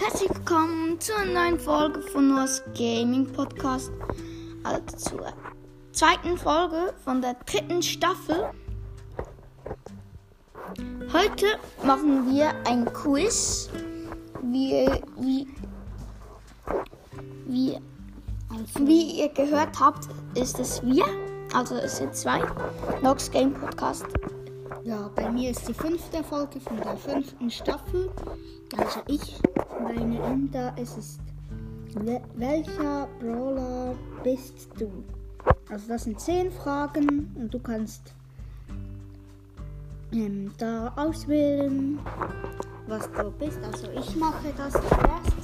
herzlich willkommen zu einer neuen Folge von Noahs Gaming Podcast. Also zur zweiten Folge von der dritten Staffel. Heute machen wir ein Quiz. Wie, wie, wie, wie ihr gehört habt, ist es wir. Also es sind zwei. Nox Game Podcast. Ja, bei mir ist die fünfte Folge von der fünften Staffel. Also ich meine Ender, es ist wel- welcher Brawler bist du? Also das sind zehn Fragen und du kannst ähm, da auswählen, was du bist. Also ich mache das zuerst.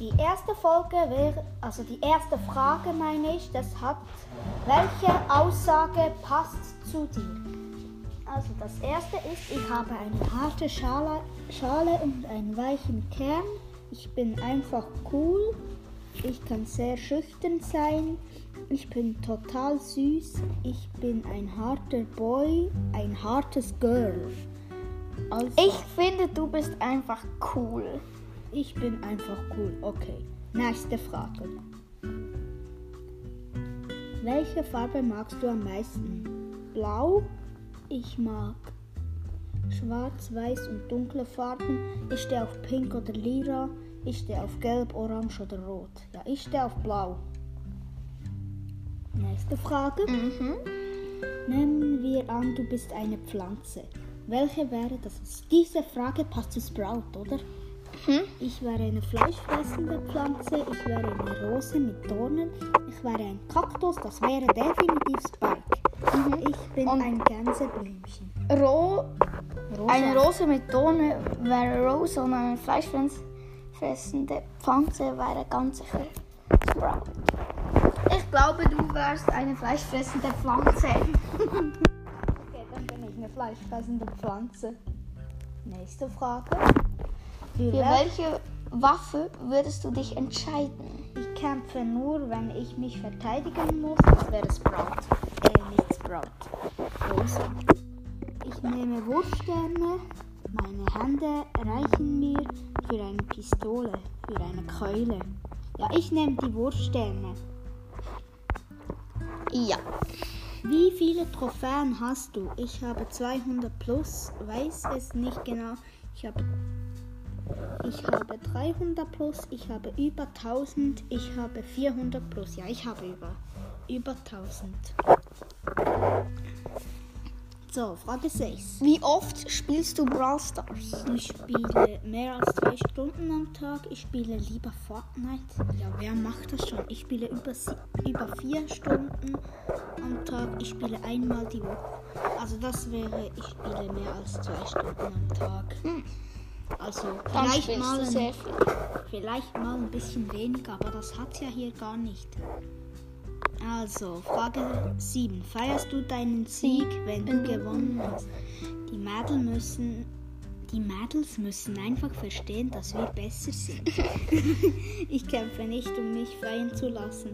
Die erste Folge wäre, also die erste Frage meine ich, das hat, welche Aussage passt zu dir? Also das erste ist, ich habe eine harte Schale, Schale und einen weichen Kern. Ich bin einfach cool. Ich kann sehr schüchtern sein. Ich bin total süß. Ich bin ein harter Boy, ein hartes Girl. Also, Ich finde, du bist einfach cool. ich bin einfach cool. Okay. Nächste Frage. Welche Farbe magst du am meisten? Blau? Ich mag schwarz, weiß und dunkle Farben. Ich stehe auf Pink oder Lila. Ich stehe auf Gelb, Orange oder Rot. Ja, ich stehe auf Blau. Nächste Frage. Mhm. Nehmen wir an, du bist eine Pflanze. Welche wäre das? Diese Frage passt zu Sprout, oder? Mhm. Ich wäre eine fleischfressende Pflanze. Ich wäre eine Rose mit Dornen. Ich wäre ein Kaktus. Das wäre definitiv Spike. Ich bin Und- ein Gänseblümchen. Ro Rosa. eine Rose mit Dorne wäre Rose und eine fleischfressende Pflanze wäre ganz sicher Sprout. Ich glaube, du wärst eine fleischfressende Pflanze. Okay, dann bin ich eine fleischfressende Pflanze. Nächste Frage. Für Für wel- welche Waffe würdest du dich entscheiden? Ich kämpfe nur, wenn ich mich verteidigen muss. Das wäre Sprout. Sprout. Rosa. Ich nehme Wurfsterne. Meine Hände reichen mir für eine Pistole, für eine Keule. Ja, ich nehme die Wurfsterne. Ja. Wie viele Trophäen hast du? Ich habe 200 plus, weiß es nicht genau. Ich habe, ich habe 300 plus, ich habe über 1000, ich habe 400 plus. Ja, ich habe über, über 1000. So, Frage 6. Wie oft spielst du Brawl Stars? Ich spiele mehr als zwei Stunden am Tag. Ich spiele lieber Fortnite. Ja, wer macht das schon? Ich spiele über, über vier Stunden am Tag. Ich spiele einmal die Woche. Also das wäre, ich spiele mehr als zwei Stunden am Tag. Also Dann vielleicht mal, ein, sehr viel. vielleicht mal ein bisschen weniger, aber das hat ja hier gar nicht. Also, Frage 7. Feierst du deinen Sieg, wenn du gewonnen hast? Die Mädel müssen. Die Mädels müssen einfach verstehen, dass wir besser sind. ich kämpfe nicht, um mich feiern zu lassen.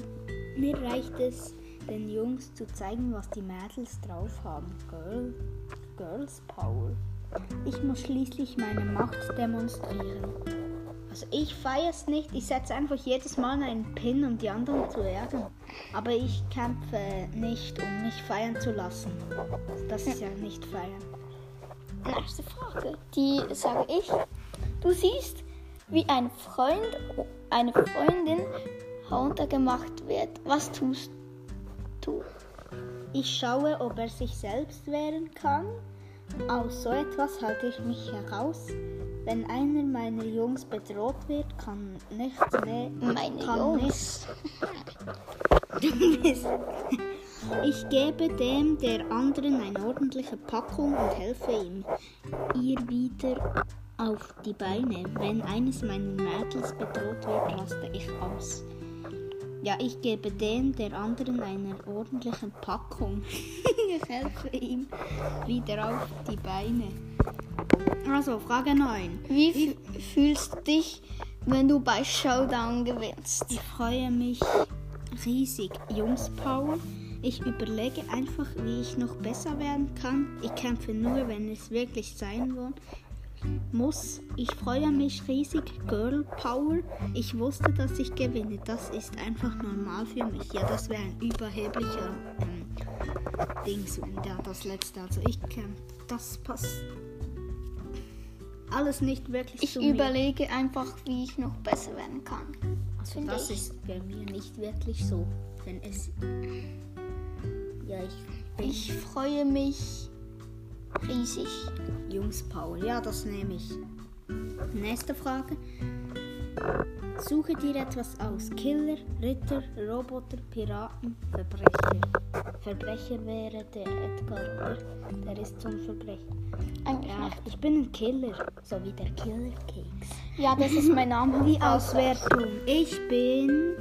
Mir reicht es, den Jungs zu zeigen, was die Mädels drauf haben. Girl, Girls Power. Ich muss schließlich meine Macht demonstrieren. Also ich feiere es nicht. Ich setze einfach jedes Mal einen Pin, um die anderen zu ärgern. Aber ich kämpfe nicht, um mich feiern zu lassen. Das ist ja nicht feiern. Nächste Frage. Die sage ich. Du siehst, wie ein Freund, eine Freundin heruntergemacht wird. Was tust du? Ich schaue, ob er sich selbst wehren kann. Aus so etwas halte ich mich heraus. Wenn einer meiner Jungs bedroht wird, kann nichts mehr. Meine kann Jungs. nichts. Ich gebe dem der anderen eine ordentliche Packung und helfe ihm, ihr wieder auf die Beine. Wenn eines meiner Mädels bedroht wird, raste ich aus. Ja, ich gebe dem der anderen eine ordentliche Packung. ich helfe ihm wieder auf die Beine. Also, Frage 9. Wie f- fühlst du dich, wenn du bei Showdown gewinnst? Ich freue mich riesig. Jungspower. Ich überlege einfach, wie ich noch besser werden kann. Ich kämpfe nur, wenn es wirklich sein will. muss. Ich freue mich riesig. Girl Power. Ich wusste, dass ich gewinne. Das ist einfach normal für mich. Ja, das wäre ein überheblicher ähm, Dings. Ja, das letzte. Also ich kann. Das passt. Alles nicht wirklich Ich zu mir. überlege einfach, wie ich noch besser werden kann. Also das ich. ist bei mir nicht wirklich so. Denn es. Ja, ich Ich freue mich riesig. Jungspower. Ja, das nehme ich. Nächste Frage. Suche dir etwas aus. Killer, Ritter, Roboter, Piraten, Verbrecher. Verbrecher wäre der Edgar, oder? Der ist zum Verbrecher. Eigentlich Ja, nicht. ich bin ein Killer. So wie der Killer Cakes. Ja, das ist mein Name. Die Auswertung. Ich bin.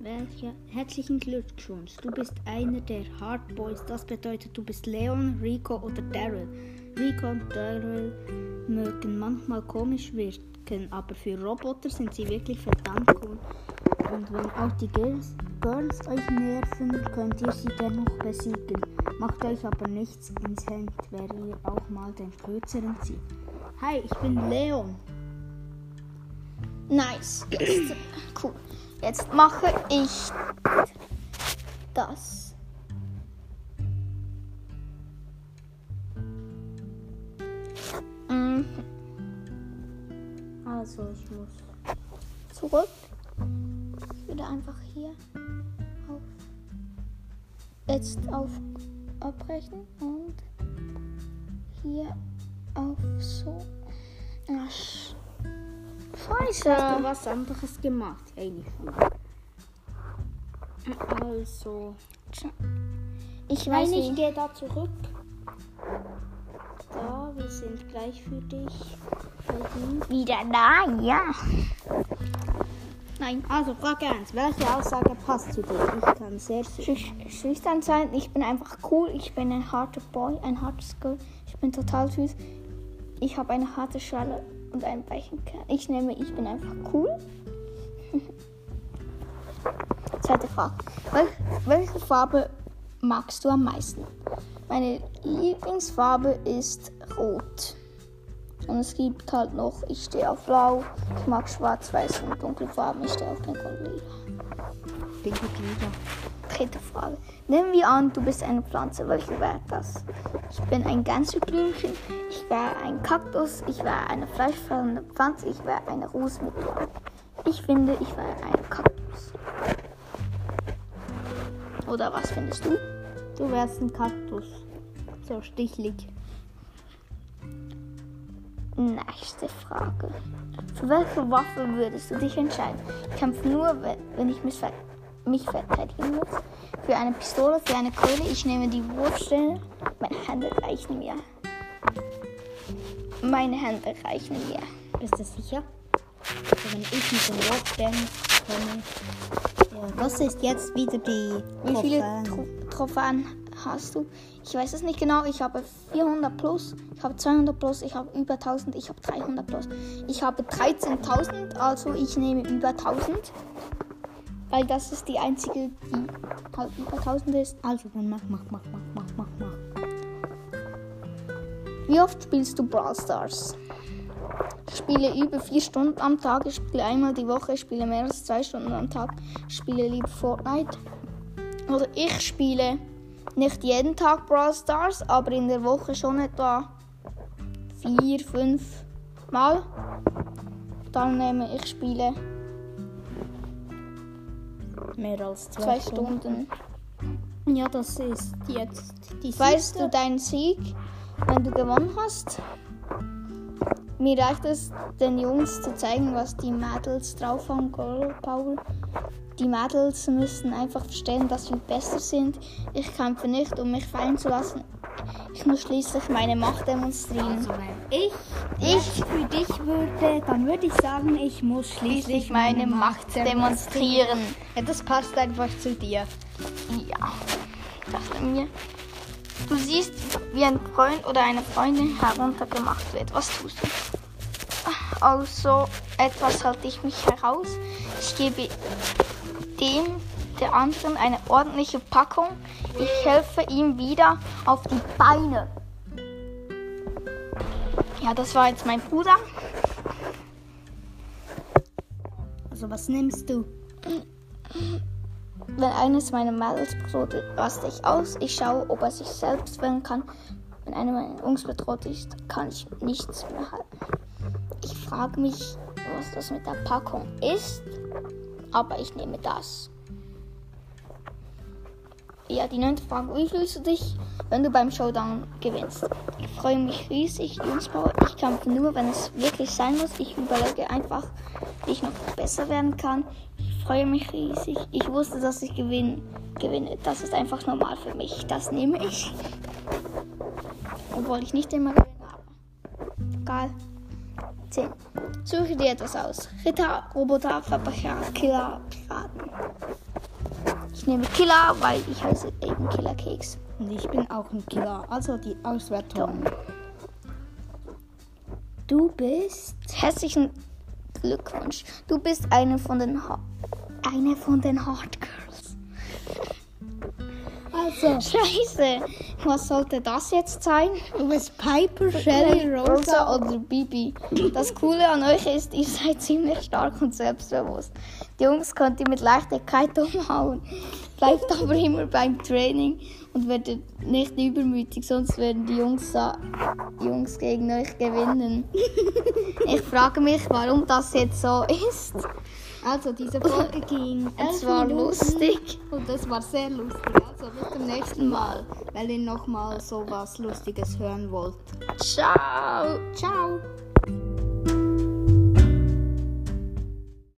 Welcher? Herzlichen Glückwunsch. Du bist einer der Hard Boys. Das bedeutet, du bist Leon, Rico oder Daryl. Rico und Daryl mögen manchmal komisch wirken, aber für Roboter sind sie wirklich verdammt cool. Und wenn auch die Girls, Girls euch nerven, könnt ihr sie dennoch besiegen. Macht euch aber nichts ins Hemd, wer ihr auch mal den kürzeren zieht. Hi, ich bin Leon. Nice. Jetzt, cool. Jetzt mache ich das. Mhm. Also, ich muss. Zurück. Ich würde einfach hier. Jetzt auf abbrechen und hier auf so. Ach, Hast du Scheiße. was anderes gemacht? Eigentlich nicht. Also. Ich Nein, weiß ich nicht. gehe da zurück. Da, wir sind gleich für dich. Wieder da, ja. Nein. Also, Frage 1. Welche Aussage passt zu dir? Ich kann sehr. Schüch schüchtern sein. Ich bin einfach cool. Ich bin ein harter Boy, ein hartes Girl. Ich bin total süß. Ich habe eine harte Schale und einen weichen Kern. Ich nehme, ich bin einfach cool. Zweite Frage. Wel welche Farbe magst du am meisten? Meine Lieblingsfarbe ist rot. Und es gibt halt noch, ich stehe auf blau, ich mag schwarz, weiß und dunkle Farben, ich stehe auf pink und lila. Pinke Glieder. Dritte Frage. Nehmen wir an, du bist eine Pflanze. Welche wäre das? Ich bin ein Gänseblümchen. Ich wäre ein Kaktus. Ich wäre eine fleischfressende Pflanze. Ich wäre eine Rose mit Dorn. Ich finde, ich wäre ein Kaktus. Oder was findest du? Du wärst ein Kaktus. So stichlig. Nächste Frage. Für welche Waffe würdest du dich entscheiden? Ich kämpfe nur, we- wenn ich mich, ver mich verteidigen muss. Für eine Pistole, für eine Keule. Ich nehme die Wurfstelle. Meine Hände reichen mir. Meine Hände reichen mir. Bist du sicher? Also wenn ich mit dem Wurfstern komme. Ja, das ist jetzt wieder die. Wie viele Trophäen. Tro Trophäen hast du? Ich weiß es nicht genau. Ich habe 400 plus, ich habe 200 plus, ich habe über 1000, ich habe 300 plus. Ich habe 13.000, also ich nehme über 1000. Weil das ist die einzige, die halt über 1000 ist. Also dann mach, mach, mach, mach, mach, mach, mach. Wie oft spielst du Brawl Stars? Ich spiele über vier Stunden am Tag, ich spiele einmal die Woche, ich spiele mehr als zwei Stunden am Tag, ich spiele lieber Fortnite. Also ich spiele nicht jeden Tag Brawl Stars, aber in der Woche schon etwa vier, fünf Mal. Dann nehme ich spiele Mehr als zwei, zwei Stunden. Ja, das ist jetzt die Weißt siebte. du deinen Sieg, wenn du gewonnen hast? Mir reicht es, den Jungs zu zeigen, was die Mädels drauf haben, Girl Power. Die Mädels müssen einfach verstehen, dass wir besser sind. Ich kämpfe nicht, um mich fallen zu lassen. Ich muss schließlich meine Macht demonstrieren. Also wenn ich, Ich- für dich würde, dann würde ich sagen, ich muss schließlich Schließlich meine Macht demonstrieren. Ja, das passt einfach zu dir. Ja, dachte mir. Du siehst, wie ein Freund oder eine Freundin heruntergemacht wird. Was tust du? Also etwas halte ich mich heraus. Ich gebe dem der anderen eine ordentliche Packung. Ich helfe ihm wieder auf die Beine. Ja, das war jetzt mein Bruder. Also was nimmst du? Wenn eines meiner Mädels bedroht ist, raste ich aus. Ich schaue, ob er sich selbst wehren kann. Wenn eine meiner Jungs bedroht ist, kann ich nichts mehr halten. Ich frage mich, was das mit der Packung ist, aber ich nehme das. Ja, die neunte Frage. Wie fühlst du dich, wenn du beim Showdown gewinnst? Ich freue mich riesig, Jungsbauer. Ich kämpfe nur, wenn es wirklich sein muss. Ich überlege einfach, wie ich noch besser werden kann. Freue mich riesig. Ich wusste, dass ich gewinne. gewinne. Das ist einfach normal für mich. Das nehme ich. Obwohl ich nicht immer gewinne, aber egal. 10. Suche dir etwas aus. Ritter, Roboter, Verbrecher, Killer, Piraten. Ich nehme Killer, weil ich heiße eben Killer Keks. Und ich bin auch ein Killer. Also die Auswertung. Du bist. Herzlichen Glückwunsch. Du bist eine von den ha eine von den Hot Girls. Also, Scheiße. Was sollte das jetzt sein? du bist Piper, Shelly, Rosa. oder Bibi. Das Coole an euch ist, ihr seid ziemlich stark und selbstbewusst. Die Jungs könnt ihr mit Leichtigkeit umhauen. Bleibt aber immer beim Training und werdet nicht übermütig, sonst werden die Jungs, Jungs gegen euch gewinnen. Ich frage mich, warum das jetzt so ist. Also diese Folge ging Es war Minuten lustig. und es war sehr lustig. Also bis zum nächsten Mal, weil ihr nochmal so was Lustiges hören wollt. Ciao. Ciao!